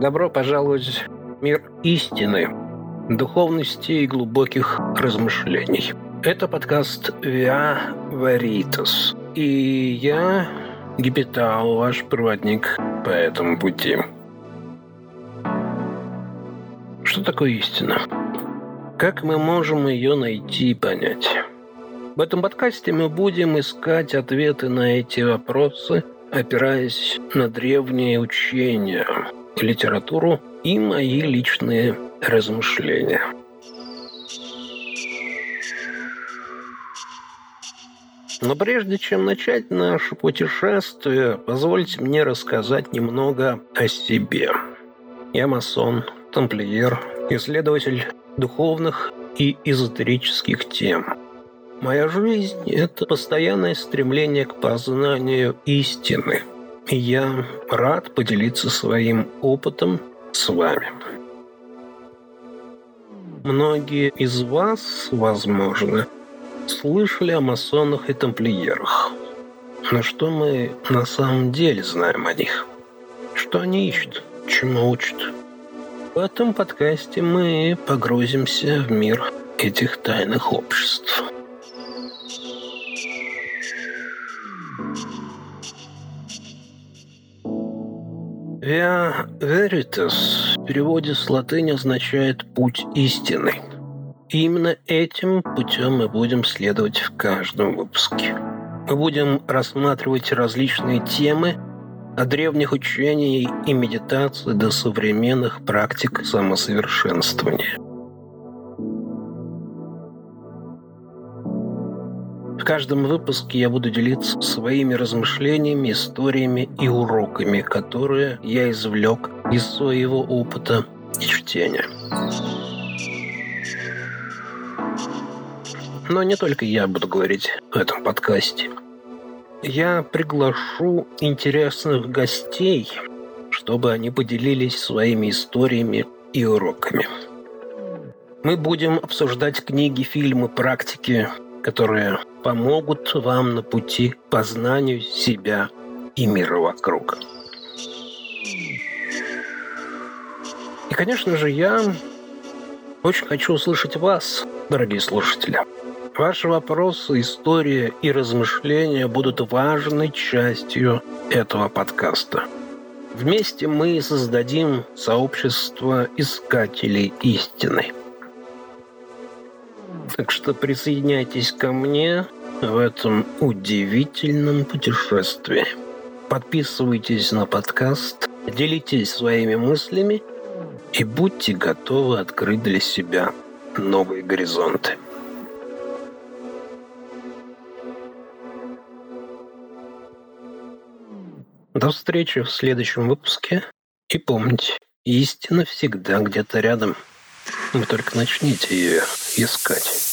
Добро пожаловать в мир истины, духовности и глубоких размышлений. Это подкаст «Via Veritas». И я, Гипитал, ваш проводник по этому пути. Что такое истина? Как мы можем ее найти и понять? В этом подкасте мы будем искать ответы на эти вопросы, опираясь на древние учения, литературу и мои личные размышления. Но прежде чем начать наше путешествие, позвольте мне рассказать немного о себе. Я масон, тамплиер, исследователь духовных и эзотерических тем. Моя жизнь – это постоянное стремление к познанию истины. Я рад поделиться своим опытом с вами. Многие из вас, возможно, слышали о масонах и тамплиерах. Но что мы на самом деле знаем о них? Что они ищут? Чему учат? В этом подкасте мы погрузимся в мир этих тайных обществ. Via Veritas в переводе с латыни означает «путь истины». И именно этим путем мы будем следовать в каждом выпуске. Мы будем рассматривать различные темы – от древних учений и медитации до современных практик самосовершенствования. В каждом выпуске я буду делиться своими размышлениями, историями и уроками, которые я извлек из своего опыта и чтения. Но не только я буду говорить в этом подкасте – я приглашу интересных гостей, чтобы они поделились своими историями и уроками. Мы будем обсуждать книги, фильмы, практики, которые помогут вам на пути к познанию себя и мира вокруг. И, конечно же, я очень хочу услышать вас, дорогие слушатели. Ваши вопросы, история и размышления будут важной частью этого подкаста. Вместе мы создадим сообщество искателей истины. Так что присоединяйтесь ко мне в этом удивительном путешествии. Подписывайтесь на подкаст, делитесь своими мыслями и будьте готовы открыть для себя новые горизонты. До встречи в следующем выпуске. И помните, истина всегда где-то рядом. Вы только начните ее искать.